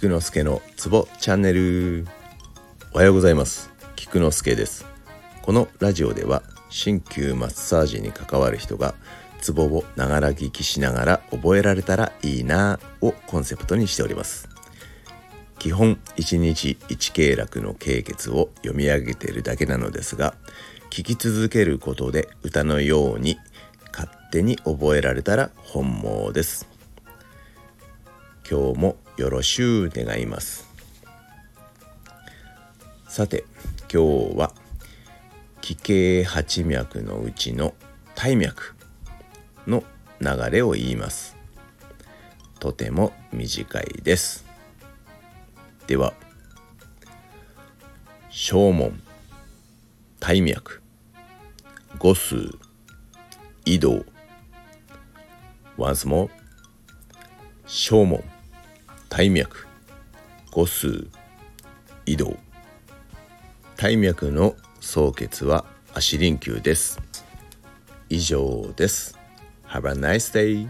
菊之助のツボチャンネル。おはようございます。菊之助です。このラジオでは鍼灸マッサージに関わる人がツボをながら聞きしながら覚えられたらいいなをコンセプトにしております。基本1日1経絡の経血を読み上げているだけなのですが聞き続けることで歌のように勝手に覚えられたら本望です。今日もよろしゅう願います。さて今日は気経八脈のうちの体脈の流れを言います。とても短いです。では正門体脈五数移動。Once more 正門。体脈五数移動。体脈の総結は足輪球です。以上です。Have a nice day